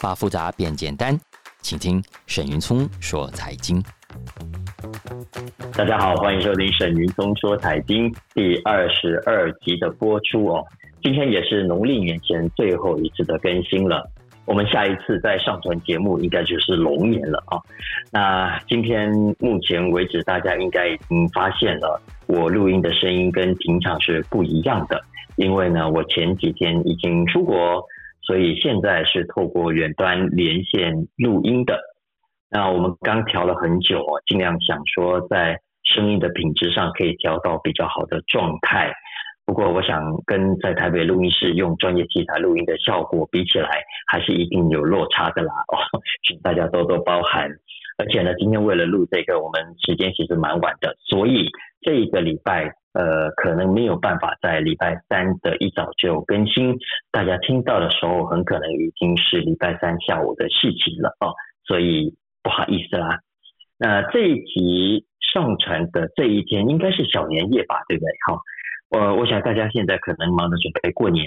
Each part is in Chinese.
把复杂变简单，请听沈云聪说财经。大家好，欢迎收听沈云聪说财经第二十二集的播出哦。今天也是农历年前最后一次的更新了。我们下一次再上传节目，应该就是龙年了啊。那今天目前为止，大家应该已经发现了，我录音的声音跟平常是不一样的。因为呢，我前几天已经出国，所以现在是透过远端连线录音的。那我们刚调了很久哦，尽量想说在声音的品质上可以调到比较好的状态。不过，我想跟在台北录音室用专业器材录音的效果比起来，还是一定有落差的啦哦，请大家多多包涵。而且呢，今天为了录这个，我们时间其实蛮晚的，所以这一个礼拜呃，可能没有办法在礼拜三的一早就更新。大家听到的时候，很可能已经是礼拜三下午的事情了哦，所以不好意思啦。那这一集上传的这一天，应该是小年夜吧，对不对？好。呃，我想大家现在可能忙着准备过年，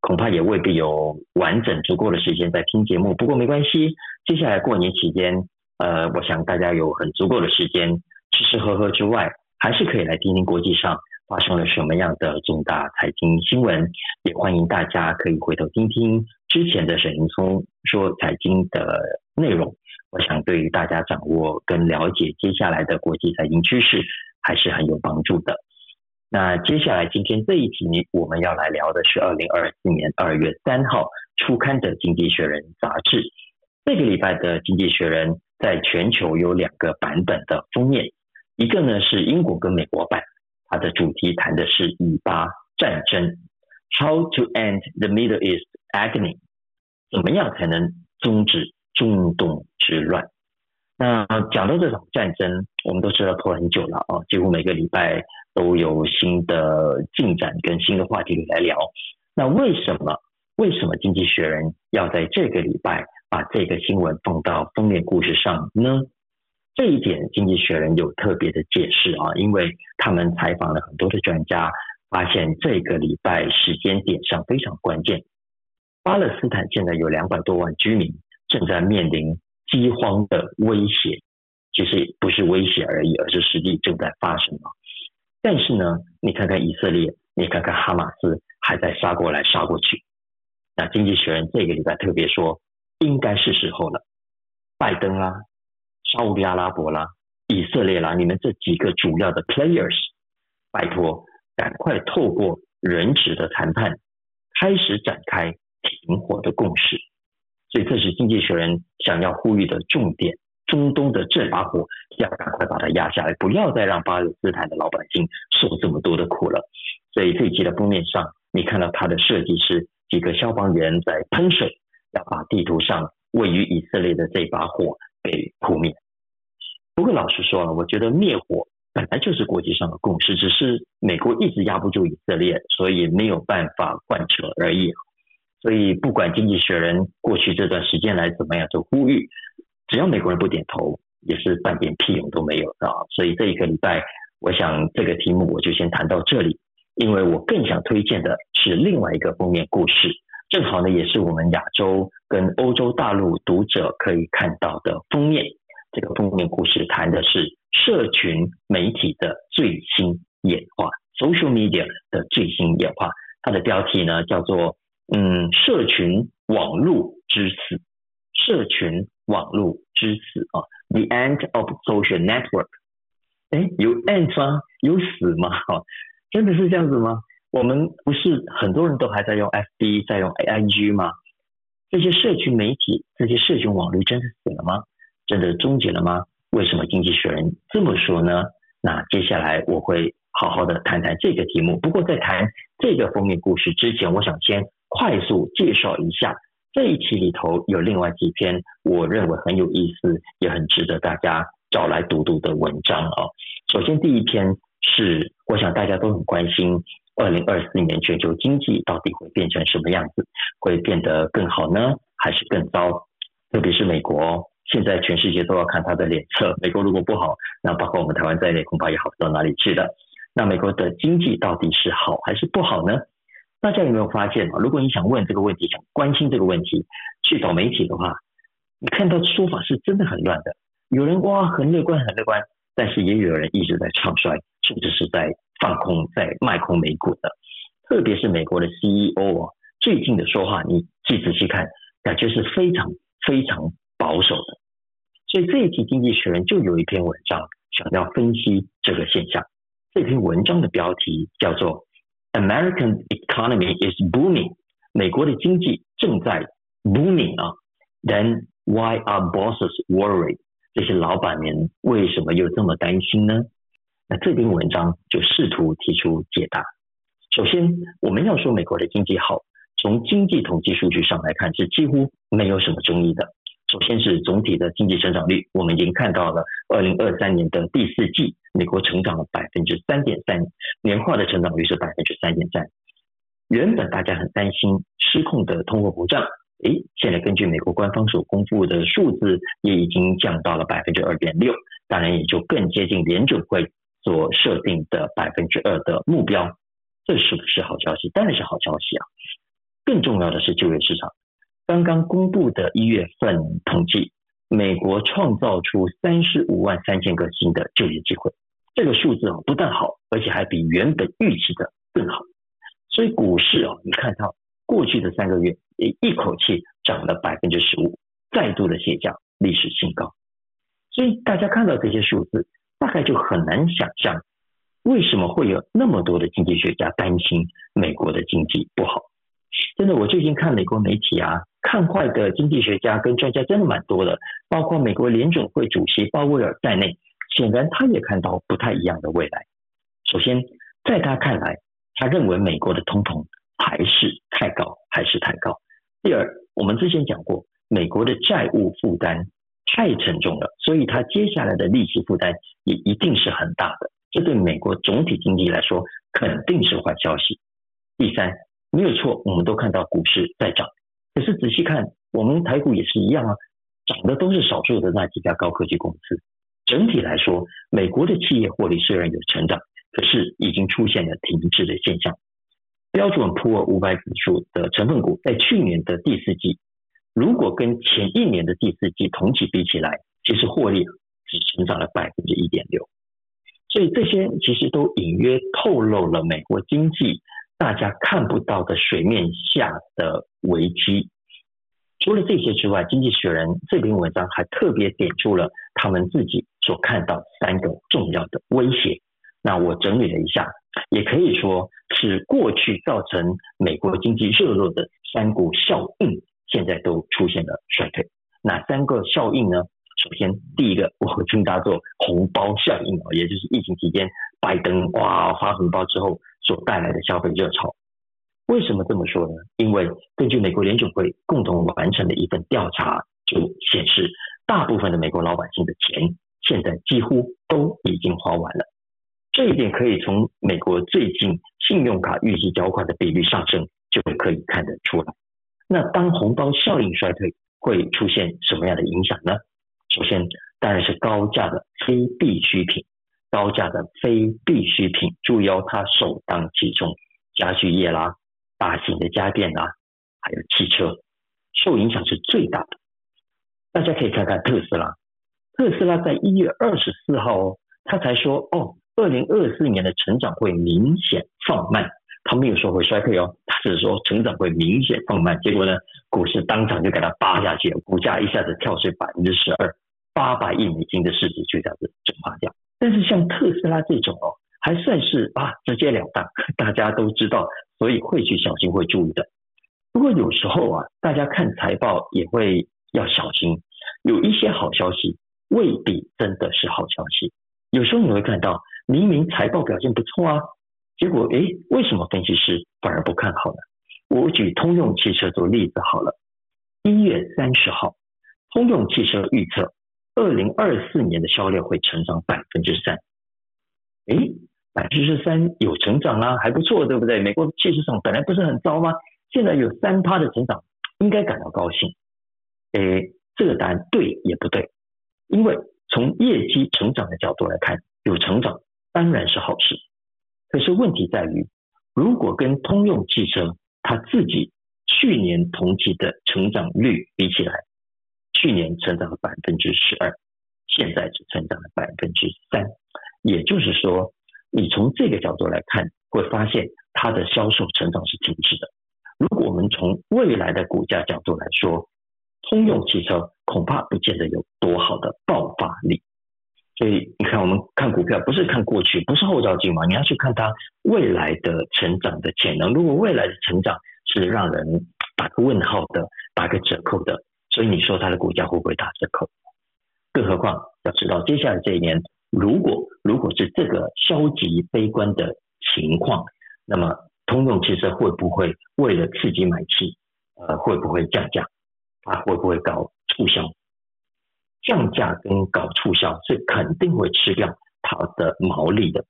恐怕也未必有完整足够的时间在听节目。不过没关系，接下来过年期间，呃，我想大家有很足够的时间吃吃喝喝之外，还是可以来听听国际上发生了什么样的重大财经新闻。也欢迎大家可以回头听听之前的沈云聪说财经的内容。我想对于大家掌握跟了解接下来的国际财经趋势，还是很有帮助的。那接下来今天这一集，我们要来聊的是二零二四年二月三号出刊的《经济学人》杂志。这个礼拜的《经济学人》在全球有两个版本的封面，一个呢是英国跟美国版，它的主题谈的是以巴战争，How to end the Middle East agony，怎么样才能终止中东之乱？那讲到这场战争，我们都知道拖很久了啊，几乎每个礼拜都有新的进展跟新的话题来聊。那为什么为什么经济学人要在这个礼拜把这个新闻放到封面故事上呢？这一点经济学人有特别的解释啊，因为他们采访了很多的专家，发现这个礼拜时间点上非常关键。巴勒斯坦现在有两百多万居民正在面临。饥荒的威胁，其实不是威胁而已，而是实际正在发生啊。但是呢，你看看以色列，你看看哈马斯，还在杀过来杀过去。那经济学人这个礼拜特别说，应该是时候了。拜登啦、沙乌地阿拉伯啦、以色列啦，你们这几个主要的 players，拜托，赶快透过人质的谈判，开始展开停火的共识。所以这是经济学人想要呼吁的重点：中东的这把火要赶快把它压下来，不要再让巴勒斯坦的老百姓受这么多的苦了。所以这一集的封面上，你看到它的设计是几个消防员在喷水，要把地图上位于以色列的这把火给扑灭。不过老实说了，我觉得灭火本来就是国际上的共识，只是美国一直压不住以色列，所以没有办法贯彻而已。所以，不管经济学人过去这段时间来怎么样就呼吁，只要美国人不点头，也是半点屁用都没有啊！所以这一个礼拜，我想这个题目我就先谈到这里，因为我更想推荐的是另外一个封面故事，正好呢也是我们亚洲跟欧洲大陆读者可以看到的封面。这个封面故事谈的是社群媒体的最新演化，social media 的最新演化。它的标题呢叫做。嗯，社群网络之死，社群网络之死啊，The End of Social Network。哎，有 end 吗？有死吗？真的是这样子吗？我们不是很多人都还在用 FB，在用 AIG 吗？这些社群媒体，这些社群网络真的死了吗？真的终结了吗？为什么经济学人这么说呢？那接下来我会好好的谈谈这个题目。不过在谈这个封面故事之前，我想先。快速介绍一下这一期里头有另外几篇我认为很有意思，也很值得大家找来读读的文章啊。首先第一篇是我想大家都很关心，二零二四年全球经济到底会变成什么样子？会变得更好呢，还是更糟？特别是美国，现在全世界都要看他的脸色。美国如果不好，那包括我们台湾在内，恐怕也好不到哪里去的。那美国的经济到底是好还是不好呢？大家有没有发现啊？如果你想问这个问题，想关心这个问题，去找媒体的话，你看到说法是真的很乱的。有人哇很乐观很乐观，但是也有人一直在唱衰，甚至是在放空在卖空美股的。特别是美国的 CEO 啊，最近的说话你去仔细看，感觉是非常非常保守的。所以这一期《经济学人》就有一篇文章想要分析这个现象。这篇文章的标题叫做 “American economy is booming”，美国的经济正在 booming 啊。Then why are bosses worried？这些老板们为什么又这么担心呢？那这篇文章就试图提出解答。首先，我们要说美国的经济好，从经济统计数据上来看是几乎没有什么争议的。首先是总体的经济成长率，我们已经看到了，二零二三年的第四季，美国成长了百分之三点三，年化的成长率是百分之三点三。原本大家很担心失控的通货膨胀。诶，现在根据美国官方所公布的数字，也已经降到了百分之二点六，当然也就更接近联准会所设定的百分之二的目标。这是不是好消息？当然是好消息啊！更重要的是就业市场，刚刚公布的一月份统计，美国创造出三十五万三千个新的就业机会，这个数字啊不但好，而且还比原本预期的更好。所以股市啊，你看到过去的三个月。一一口气涨了百分之十五，再度的写下历史新高。所以大家看到这些数字，大概就很难想象，为什么会有那么多的经济学家担心美国的经济不好。真的，我最近看美国媒体啊，看坏的经济学家跟专家真的蛮多的，包括美国联准会主席鲍威尔在内，显然他也看到不太一样的未来。首先，在他看来，他认为美国的通膨还是太高，还是太高。第二，我们之前讲过，美国的债务负担太沉重了，所以它接下来的利息负担也一定是很大的。这对美国总体经济来说肯定是坏消息。第三，没有错，我们都看到股市在涨，可是仔细看，我们台股也是一样啊，涨的都是少数的那几家高科技公司。整体来说，美国的企业获利虽然有成长，可是已经出现了停滞的现象。标准普尔五百指数的成分股在去年的第四季，如果跟前一年的第四季同期比起来，其实获利只成长了百分之一点六。所以这些其实都隐约透露了美国经济大家看不到的水面下的危机。除了这些之外，《经济学人》这篇文章还特别点出了他们自己所看到三个重要的威胁。那我整理了一下。也可以说是过去造成美国经济热络的三股效应，现在都出现了衰退。哪三个效应呢？首先，第一个 我称它做红包效应啊，也就是疫情期间拜登哇发红包之后所带来的消费热潮。为什么这么说呢？因为根据美国联准会共同完成的一份调查，就显示大部分的美国老百姓的钱现在几乎都已经花完了。这一点可以从美国最近信用卡预期缴款的比率上升就可以看得出来。那当红包效应衰退，会出现什么样的影响呢？首先，当然是高价的非必需品，高价的非必需品，注意哦，它首当其冲，家具业啦、大型的家电啦，还有汽车，受影响是最大的。大家可以看看特斯拉，特斯拉在一月二十四号哦，他才说哦。二零二四年的成长会明显放慢，他没有说会衰退哦，是说成长会明显放慢。结果呢，股市当场就给它扒下去，股价一下子跳水百分之十二，八百亿美金的市值就这样子蒸发掉。但是像特斯拉这种哦，还算是啊直截了当，大家都知道，所以会去小心会注意的。不过有时候啊，大家看财报也会要小心，有一些好消息未必真的是好消息。有时候你会看到。明明财报表现不错啊，结果诶，为什么分析师反而不看好呢？我举通用汽车做例子好了。一月三十号，通用汽车预测二零二四年的销量会成长百分之三。诶，百分之三有成长啊，还不错，对不对？美国汽车市场本来不是很糟吗？现在有三趴的成长，应该感到高兴。诶，这个答案对也不对，因为从业绩成长的角度来看，有成长。当然是好事，可是问题在于，如果跟通用汽车它自己去年同期的成长率比起来，去年成长了百分之十二，现在只成长了百分之三。也就是说，你从这个角度来看，会发现它的销售成长是停滞的。如果我们从未来的股价角度来说，通用汽车恐怕不见得有多好的爆发力。所以你看，我们看股票不是看过去，不是后照镜嘛，你要去看它未来的成长的潜能。如果未来的成长是让人打个问号的、打个折扣的，所以你说它的股价会不会打折扣？更何况要知道，接下来这一年，如果如果是这个消极悲观的情况，那么通用汽车会不会为了刺激买气，呃，会不会降价？它会不会搞促销？降价跟搞促销是肯定会吃掉它的毛利的，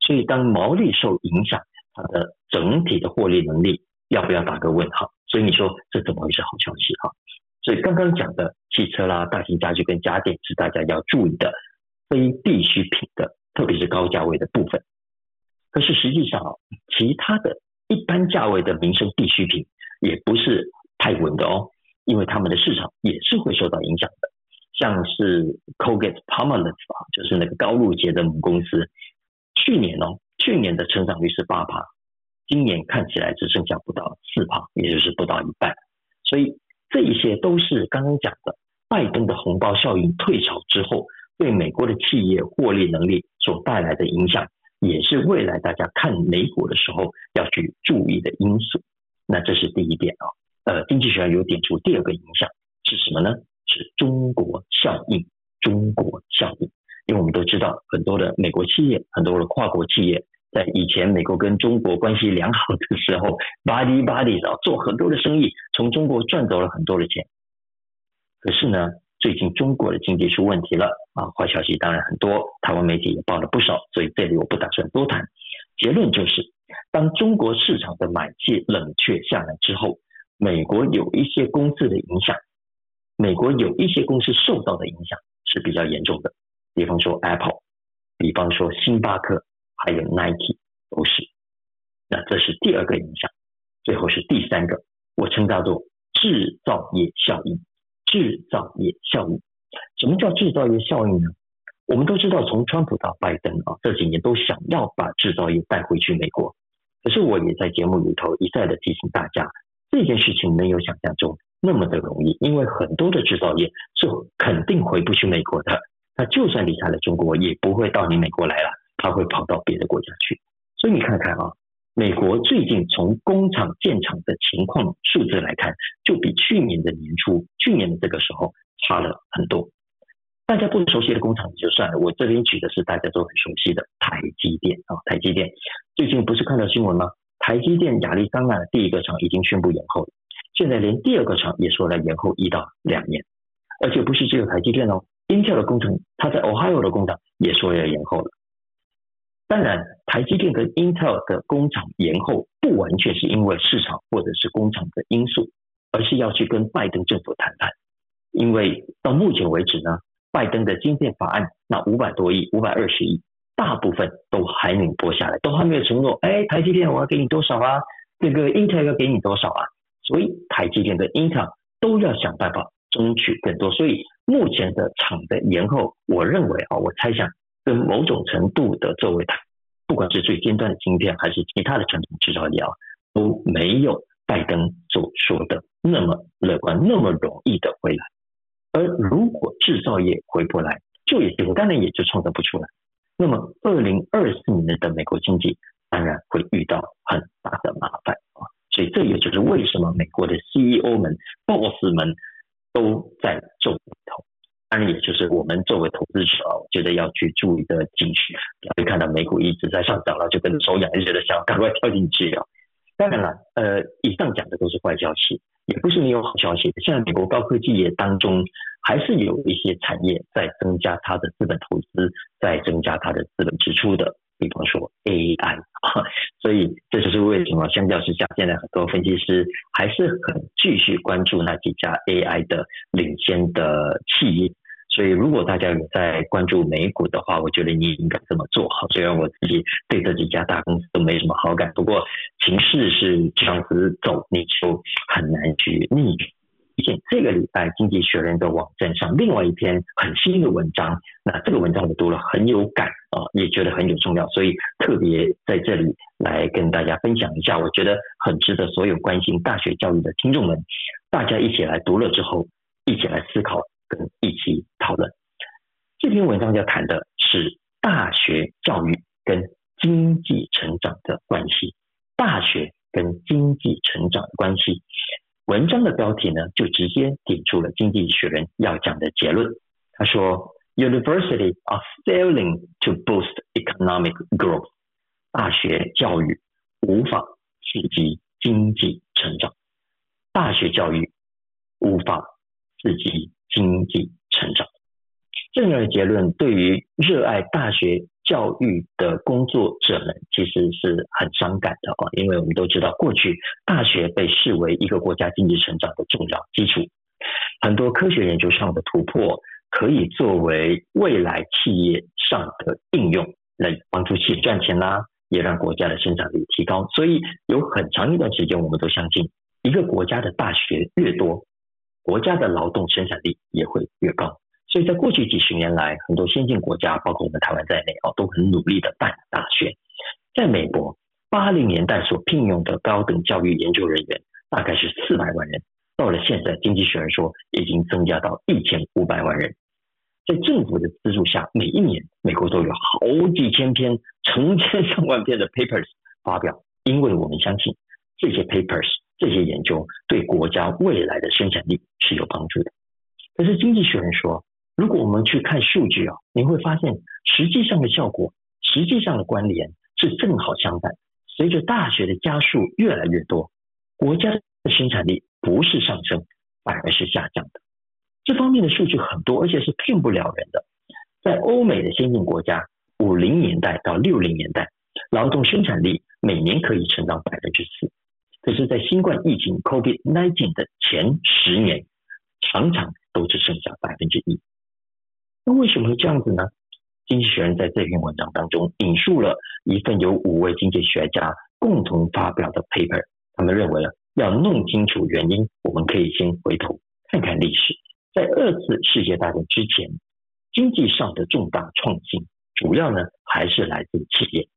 所以当毛利受影响，它的整体的获利能力要不要打个问号？所以你说这怎么会是好消息哈？所以刚刚讲的汽车啦、大型家具跟家电是大家要注意的非必需品的，特别是高价位的部分。可是实际上啊，其他的一般价位的民生必需品也不是太稳的哦，因为他们的市场也是会受到影响的。像是 Colgate-Palmolive 啊，就是那个高露洁的母公司，去年哦，去年的成长率是八趴，今年看起来只剩下不到四趴，也就是不到一半。所以这一些都是刚刚讲的拜登的红包效应退潮之后，对美国的企业获利能力所带来的影响，也是未来大家看美股的时候要去注意的因素。那这是第一点啊，呃，经济学家有点出第二个影响是什么呢？是中国效应，中国效应，因为我们都知道，很多的美国企业，很多的跨国企业，在以前美国跟中国关系良好的时候，buddy buddy 啊，做很多的生意，从中国赚走了很多的钱。可是呢，最近中国的经济出问题了啊，坏消息当然很多，台湾媒体也报了不少，所以这里我不打算多谈。结论就是，当中国市场的买气冷却下来之后，美国有一些公司的影响。美国有一些公司受到的影响是比较严重的，比方说 Apple，比方说星巴克，还有 Nike 都是。那这是第二个影响，最后是第三个，我称它做制造业效应。制造业效应，什么叫制造业效应呢？我们都知道，从川普到拜登啊，这几年都想要把制造业带回去美国。可是我也在节目里头一再的提醒大家，这件事情没有想象中。那么的容易，因为很多的制造业是肯定回不去美国的。他就算离开了中国，也不会到你美国来了，他会跑到别的国家去。所以你看看啊，美国最近从工厂建厂的情况数字来看，就比去年的年初、去年的这个时候差了很多。大家不熟悉的工厂就算了，我这边举的是大家都很熟悉的台积电啊，台积电最近不是看到新闻吗？台积电亚利桑那第一个厂已经宣布延后了。现在连第二个厂也说了延后一到两年，而且不是只有台积电哦，Intel 的工程，它在 Ohio 的工厂也说要延后了。当然，台积电跟 Intel 的工厂延后不完全是因为市场或者是工厂的因素，而是要去跟拜登政府谈判。因为到目前为止呢，拜登的晶片法案那五百多亿、五百二十亿，大部分都还没拨下来，都还没有承诺。哎，台积电我要给你多少啊？这个 Intel 要给你多少啊？所以台积电跟 Intel 都要想办法争取更多，所以目前的厂的延后，我认为啊，我猜想跟某种程度的作为，不管是最尖端的芯片，还是其他的传统制造业啊，都没有拜登所说的那么乐观，那么容易的回来。而如果制造业回不来，就业机会当然也就创造不出来。那么二零二四年的美国经济当然会遇到很大的麻烦。所以这也就是为什么美国的 CEO 们、Boss 们都在皱眉头。当然，也就是我们作为投资者，我觉得要去注意的警讯。会看到美股一直在上涨了，就跟手痒，就觉得想赶快跳进去啊。当然了，呃，以上讲的都是坏消息，也不是没有好消息。现在美国高科技业当中，还是有一些产业在增加它的资本投资，在增加它的资本支出的。比方说 AI，所以这就是为什么相较之下，现在很多分析师还是很继续关注那几家 AI 的领先的企业。所以，如果大家有在关注美股的话，我觉得你也应该这么做好。虽然我自己对这几家大公司都没什么好感，不过形势是这样子走，你就很难去逆转。这个礼拜，《经济学人》的网站上另外一篇很新的文章，那这个文章我读了很有感啊，也觉得很有重要，所以特别在这里来跟大家分享一下，我觉得很值得所有关心大学教育的听众们，大家一起来读了之后，一起来思考跟一起讨论。这篇文章要谈的是大学教育跟经济成长的关系，大学跟经济成长的关系。文章的标题呢，就直接点出了《经济学人》要讲的结论。他说：“University are failing to boost economic growth。大学教育无法刺激经济成长。大学教育无法刺激经济成长。”这样的结论对于热爱大学教育的工作者们其实是很伤感的啊，因为我们都知道，过去大学被视为一个国家经济成长的重要基础，很多科学研究上的突破可以作为未来企业上的应用，来帮助企业赚钱啦，也让国家的生产力提高。所以有很长一段时间，我们都相信，一个国家的大学越多，国家的劳动生产力也会越高。所以在过去几十年来，很多先进国家，包括我们台湾在内啊，都很努力的办大学。在美国，八零年代所聘用的高等教育研究人员大概是四百万人，到了现在，经济学人说已经增加到一千五百万人。在政府的资助下，每一年美国都有好几千篇、成千上万篇的 papers 发表，因为我们相信这些 papers、这些研究对国家未来的生产力是有帮助的。可是经济学人说，如果我们去看数据啊，你会发现实际上的效果、实际上的关联是正好相反。随着大学的加数越来越多，国家的生产力不是上升，反而是下降的。这方面的数据很多，而且是骗不了人的。在欧美的先进国家，五零年代到六零年代，劳动生产力每年可以成长百分之四。可是，在新冠疫情 （COVID-19） 的前十年，常常都只剩下百分之一。那为什么会这样子呢？经济学人在这篇文章当中引述了一份由五位经济学家共同发表的 paper，他们认为呢要弄清楚原因，我们可以先回头看看历史。在二次世界大战之前，经济上的重大创新，主要呢还是来自企业。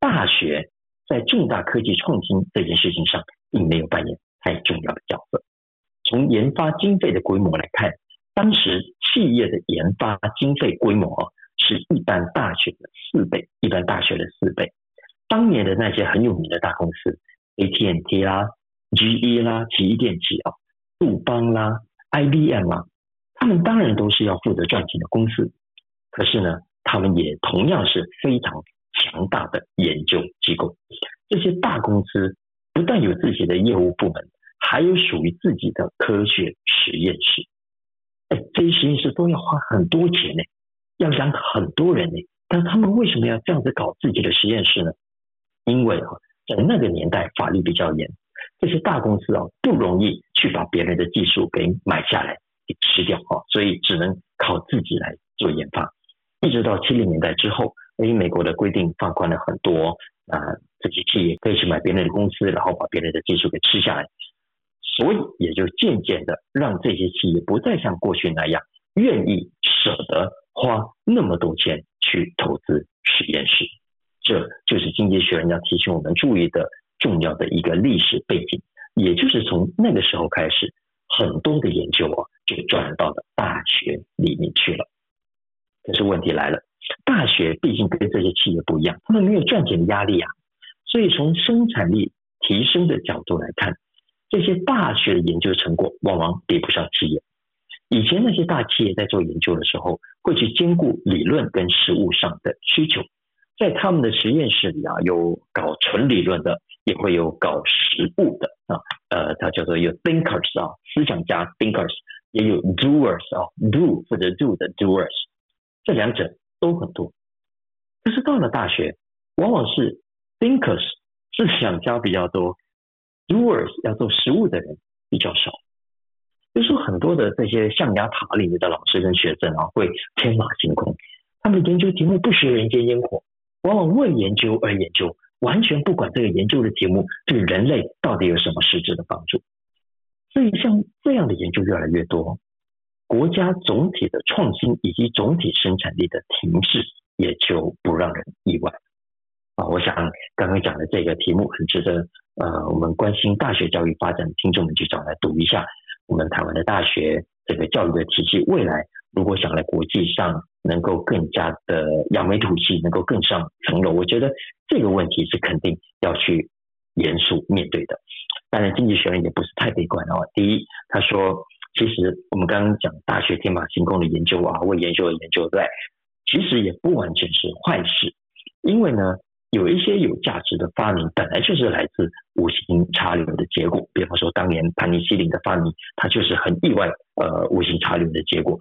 大学在重大科技创新这件事情上，并没有扮演太重要的角色。从研发经费的规模来看，当时企业的研发经费规模是一般大学的四倍，一般大学的四倍。当年的那些很有名的大公司，AT&T 啦、GE 啦、奇异电器啊、杜邦啦、IBM 啊，他们当然都是要负责赚钱的公司。可是呢，他们也同样是非常强大的研究机构。这些大公司不但有自己的业务部门，还有属于自己的科学实验室。哎，这些实验室都要花很多钱呢，要养很多人呢。但他们为什么要这样子搞自己的实验室呢？因为啊，在那个年代法律比较严，这些大公司啊不容易去把别人的技术给买下来给吃掉啊，所以只能靠自己来做研发。一直到七零年代之后，因为美国的规定放宽了很多啊，这些企业可以去买别人的公司，然后把别人的技术给吃下来。所以也就渐渐的让这些企业不再像过去那样愿意舍得花那么多钱去投资实验室，这就是经济学人要提醒我们注意的重要的一个历史背景。也就是从那个时候开始，很多的研究啊就转到了大学里面去了。可是问题来了，大学毕竟跟这些企业不一样，他们没有赚钱的压力啊，所以从生产力提升的角度来看。这些大学的研究成果往往比不上企业。以前那些大企业在做研究的时候，会去兼顾理论跟实务上的需求，在他们的实验室里啊，有搞纯理论的，也会有搞实务的啊。呃，它叫做有 thinkers 啊，思想家 thinkers，也有 doers 啊，do 或者 do 的 doers，这两者都很多。可是到了大学，往往是 thinkers 思想家比较多。Doers 要做实务的人比较少，就是说很多的这些象牙塔里面的老师跟学生啊，会天马行空，他们研究题目不食人间烟火，往往为研究而研究，完全不管这个研究的题目对人类到底有什么实质的帮助。所以像这样的研究越来越多，国家总体的创新以及总体生产力的停滞也就不让人意外。啊，我想刚刚讲的这个题目很值得呃，我们关心大学教育发展的听众们去找来读一下。我们台湾的大学这个教育的体系，未来如果想在国际上能够更加的扬眉吐气，能够更上层楼，我觉得这个问题是肯定要去严肃面对的。当然，经济学人也不是太悲观哦。第一，他说，其实我们刚刚讲大学天马行空的研究啊，为研究而研究，对，其实也不完全是坏事，因为呢，有一些有价值的发明本来就是来自无心插柳的结果。比方说，当年盘尼西林的发明，它就是很意外，呃，无心插柳的结果。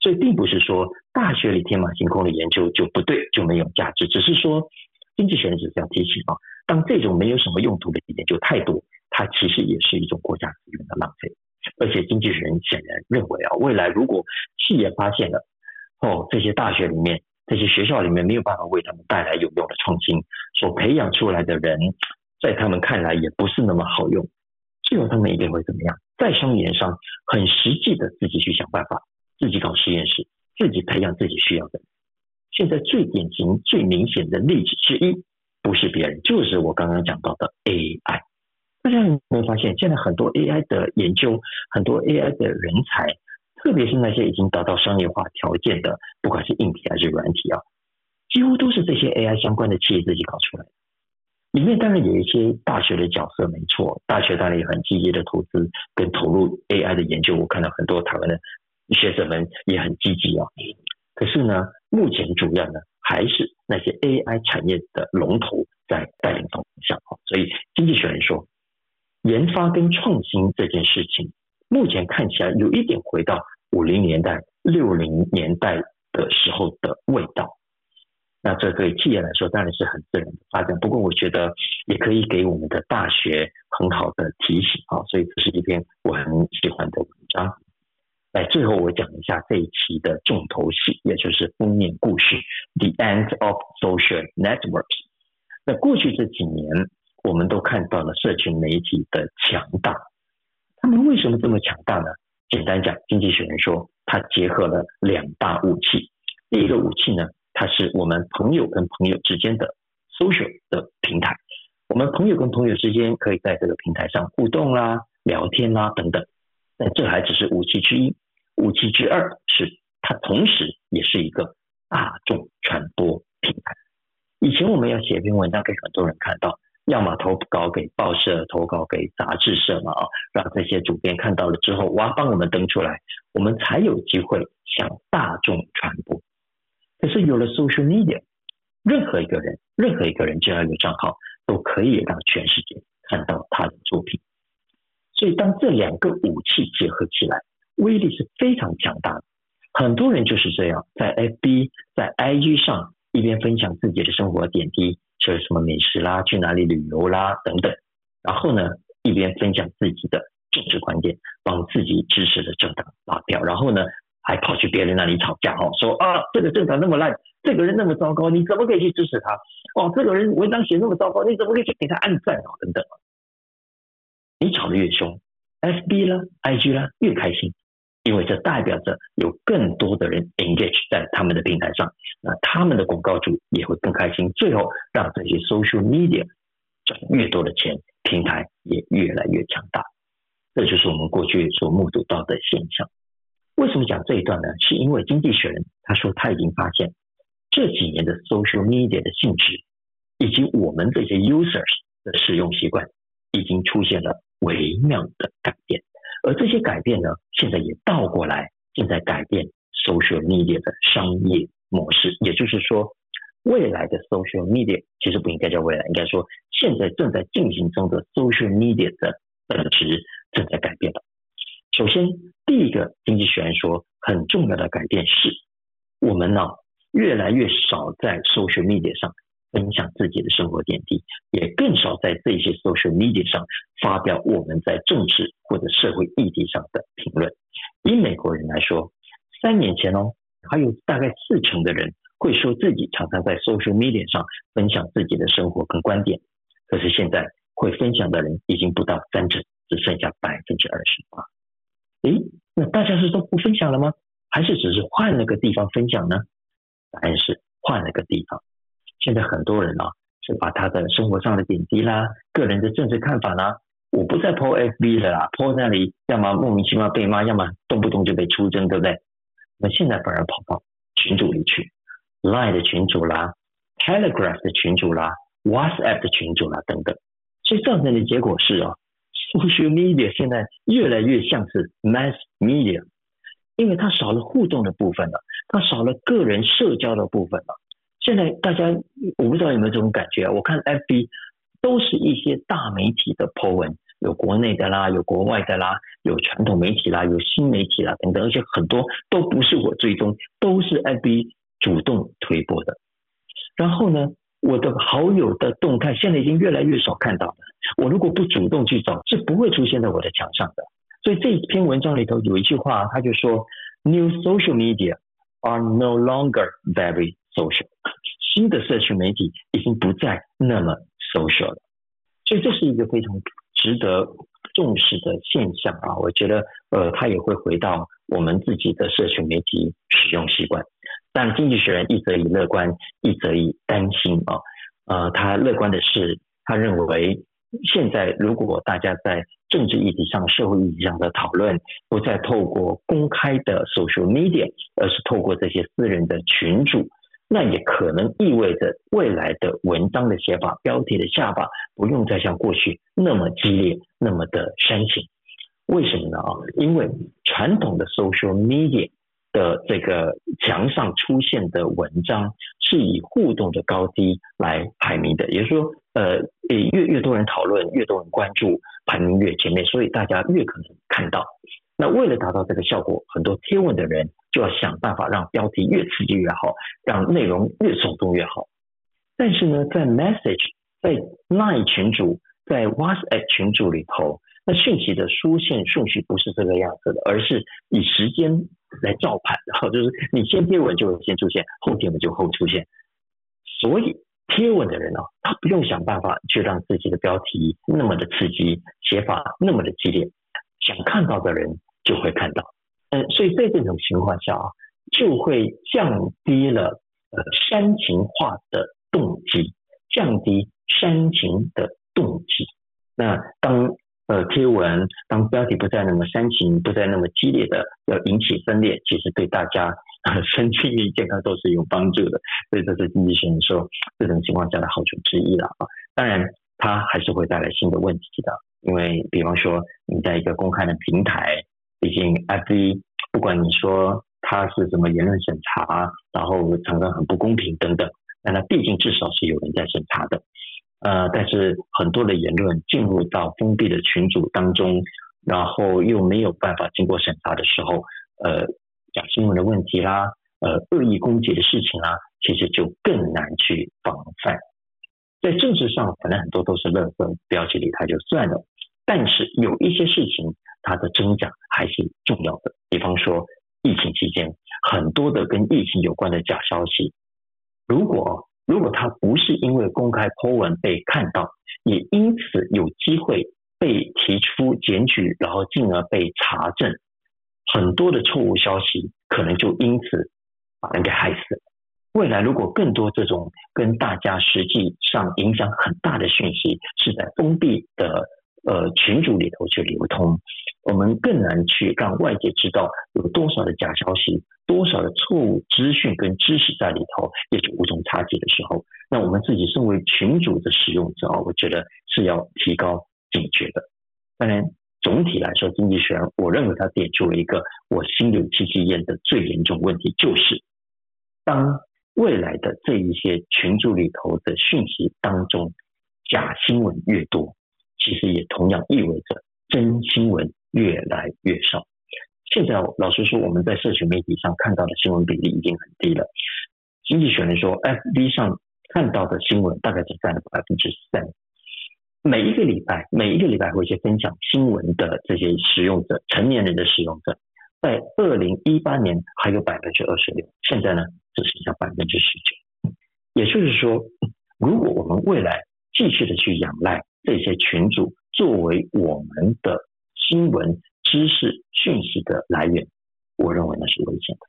所以，并不是说大学里天马行空的研究就不对，就没有价值，只是说经济学人只是要提醒啊，当这种没有什么用途的研究太多。它其实也是一种国家资源的浪费，而且经济学人显然认为啊，未来如果企业发现了哦，这些大学里面、这些学校里面没有办法为他们带来有用的创新，所培养出来的人，在他们看来也不是那么好用，最后他们一定会怎么样？在商言商，很实际的自己去想办法，自己搞实验室，自己培养自己需要的。现在最典型、最明显的例子之一，不是别人，就是我刚刚讲到的 AI。大家有没有发现，现在很多 AI 的研究，很多 AI 的人才，特别是那些已经达到商业化条件的，不管是硬体还是软体啊，几乎都是这些 AI 相关的企业自己搞出来的。里面当然有一些大学的角色，没错，大学当然也很积极的投资跟投入 AI 的研究。我看到很多台湾的学者们也很积极啊。可是呢，目前主要呢，还是那些 AI 产业的龙头在带领方向啊。所以经济学人说。研发跟创新这件事情，目前看起来有一点回到五零年代、六零年代的时候的味道。那这对企业来说当然是很自然的发展。不过，我觉得也可以给我们的大学很好的提醒啊。所以，这是一篇我很喜欢的文章。来，最后我讲一下这一期的重头戏，也就是封面故事：The End of Social Networks。那过去这几年，我们都看到了社群媒体的强大，他们为什么这么强大呢？简单讲，经济学人说，它结合了两大武器。第一个武器呢，它是我们朋友跟朋友之间的 social 的平台，我们朋友跟朋友之间可以在这个平台上互动啦、聊天啦等等。但这还只是武器之一，武器之二是它同时也是一个大众传播平台。以前我们要写一篇文章给很多人看到。要么投稿给报社，投稿给杂志社嘛啊，让这些主编看到了之后，哇，帮我们登出来，我们才有机会向大众传播。可是有了 social media，任何一个人，任何一个人只要有账号，都可以让全世界看到他的作品。所以当这两个武器结合起来，威力是非常强大的。很多人就是这样，在 FB、在 IG 上一边分享自己的生活点滴。就是什么美食啦，去哪里旅游啦等等，然后呢，一边分享自己的政治观点，帮自己支持的政党拉票，然后呢，还跑去别人那里吵架哦，说啊，这个政党那么烂，这个人那么糟糕，你怎么可以去支持他？哦，这个人文章写那么糟糕，你怎么可以去给他按赞哦？等等，你吵得越凶，FB 啦，IG 啦，越开心。因为这代表着有更多的人 engage 在他们的平台上，那他们的广告主也会更开心，最后让这些 social media 赚越多的钱，平台也越来越强大。这就是我们过去所目睹到的现象。为什么讲这一段呢？是因为经济学人他说他已经发现这几年的 social media 的性质，以及我们这些 users 的使用习惯，已经出现了微妙的改变。而这些改变呢，现在也倒过来正在改变 social media 的商业模式。也就是说，未来的 social media 其实不应该叫未来，应该说现在正在进行中的 social media 的本质正在改变了。首先，第一个经济学人说很重要的改变是，我们呢越来越少在 social media 上分享自己的生活点滴，也更少在这些 social media 上发表我们在政治或者社会议题上的评论。以美国人来说，三年前哦，还有大概四成的人会说自己常常在 social media 上分享自己的生活跟观点，可是现在会分享的人已经不到三成，只剩下百分之二十八。诶，那大家是都不分享了吗？还是只是换了个地方分享呢？答案是换了个地方。现在很多人啊，是把他的生活上的点滴啦、个人的政治看法啦，我不再 po FB 了啦，po 那里要么莫名其妙被骂，要么动不动就被出征，对不对？那现在反而跑到群组里去，Line 的群组啦，Telegraph 的群组啦，WhatsApp 的群组啦等等，所以造成的结果是啊，Social Media 现在越来越像是 Mass Media，因为它少了互动的部分了，它少了个人社交的部分了。现在大家我不知道有没有这种感觉啊？我看 FB 都是一些大媒体的 po 文，有国内的啦，有国外的啦，有传统媒体啦，有新媒体啦等等，而且很多都不是我追踪，都是 FB 主动推播的。然后呢，我的好友的动态现在已经越来越少看到了。我如果不主动去找，是不会出现在我的墙上的。所以这篇文章里头有一句话，他就说：“New social media are no longer very social。”新的社群媒体已经不再那么 social 了，所以这是一个非常值得重视的现象啊！我觉得，呃，它也会回到我们自己的社群媒体使用习惯。但经济学人一则以乐观，一则以担心啊。呃，他乐观的是，他认为现在如果大家在政治议题上、社会议题上的讨论，不再透过公开的 social media，而是透过这些私人的群组。那也可能意味着未来的文章的写法、标题的下法不用再像过去那么激烈、那么的煽情。为什么呢？啊，因为传统的 social media 的这个墙上出现的文章是以互动的高低来排名的，也就是说，呃，越越多人讨论，越多人关注，排名越前面，所以大家越可能看到。那为了达到这个效果，很多贴文的人。就要想办法让标题越刺激越好，让内容越耸动越好。但是呢，在 message、在 line 群组、在 WhatsApp 群组里头，那讯息的出现顺序不是这个样子的，而是以时间来照盘，然后就是你先贴文就会先出现，后贴文就后出现。所以贴文的人呢，他不用想办法去让自己的标题那么的刺激，写法那么的激烈，想看到的人就会看到。嗯，所以在这种情况下啊，就会降低了呃煽情化的动机，降低煽情的动机。那当呃贴文当标题不再那么煽情，不再那么激烈的要引起分裂，其实对大家 身心健康都是有帮助的。所以这是经济学人说这种情况下的好处之一了啊。当然，它还是会带来新的问题的，因为比方说你在一个公开的平台。毕竟，FB 不管你说它是什么言论审查，然后常常很不公平等等，但它毕竟至少是有人在审查的。呃，但是很多的言论进入到封闭的群组当中，然后又没有办法经过审查的时候，呃，假新闻的问题啦，呃，恶意攻击的事情啦，其实就更难去防范。在政治上，可能很多都是垃圾，标记里它就算了。但是有一些事情。它的真假还是重要的。比方说，疫情期间很多的跟疫情有关的假消息，如果如果它不是因为公开 po 文被看到，也因此有机会被提出检举，然后进而被查证，很多的错误消息可能就因此把人给害死了。未来如果更多这种跟大家实际上影响很大的讯息是在封闭的呃群组里头去流通。我们更难去让外界知道有多少的假消息，多少的错误资讯跟知识在里头，也就无从查解的时候，那我们自己身为群组的使用者啊，我觉得是要提高警觉的。当然，总体来说，经济学我认为它点出了一个我心有戚戚焉的最严重问题，就是当未来的这一些群组里头的讯息当中，假新闻越多，其实也同样意味着真新闻。越来越少。现在老实说，我们在社群媒体上看到的新闻比例已经很低了。经济学人说，FB 上看到的新闻大概只占了百分之三。每一个礼拜，每一个礼拜会去分享新闻的这些使用者，成年人的使用者，在二零一八年还有百分之二十六，现在呢只剩下百分之十九。也就是说，如果我们未来继续的去仰赖这些群组作为我们的新闻知识讯息的来源，我认为那是危险的。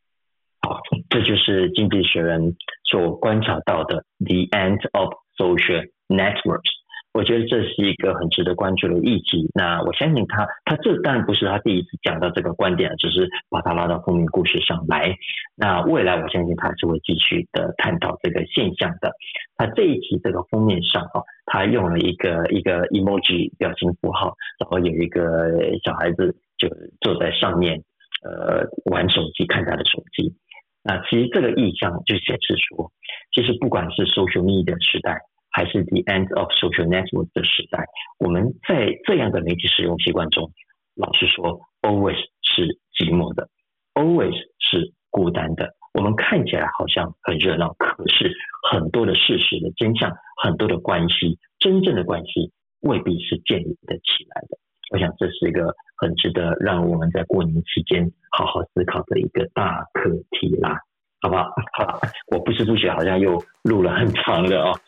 好，这就是经济学人所观察到的 “the end of social networks”。我觉得这是一个很值得关注的议题。那我相信他，他这当然不是他第一次讲到这个观点，只是把他拉到封面故事上来。那未来我相信他是会继续的探讨这个现象的。他这一期这个封面上啊，他用了一个一个 emoji 表情符号，然后有一个小孩子就坐在上面，呃，玩手机，看他的手机。那其实这个意象就显示说，其实不管是 social media 时代。还是 the end of social network 的时代，我们在这样的媒体使用习惯中，老实说，always 是寂寞的，always 是孤单的。我们看起来好像很热闹，可是很多的事实的真相，很多的关系，真正的关系未必是建立得起来的。我想这是一个很值得让我们在过年期间好好思考的一个大课题啦，好不好？好，我不知不觉好像又录了很长的哦。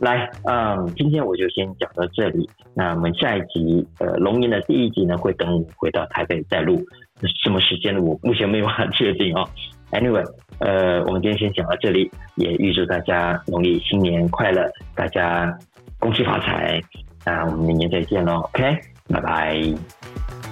来，嗯，今天我就先讲到这里。那我们下一集，呃，龙年的第一集呢，会等我回到台北再录。什么时间呢？我目前没有办法确定哦。Anyway，呃，我们今天先讲到这里，也预祝大家农历新年快乐，大家恭喜发财。那我们明年再见喽，OK，拜拜。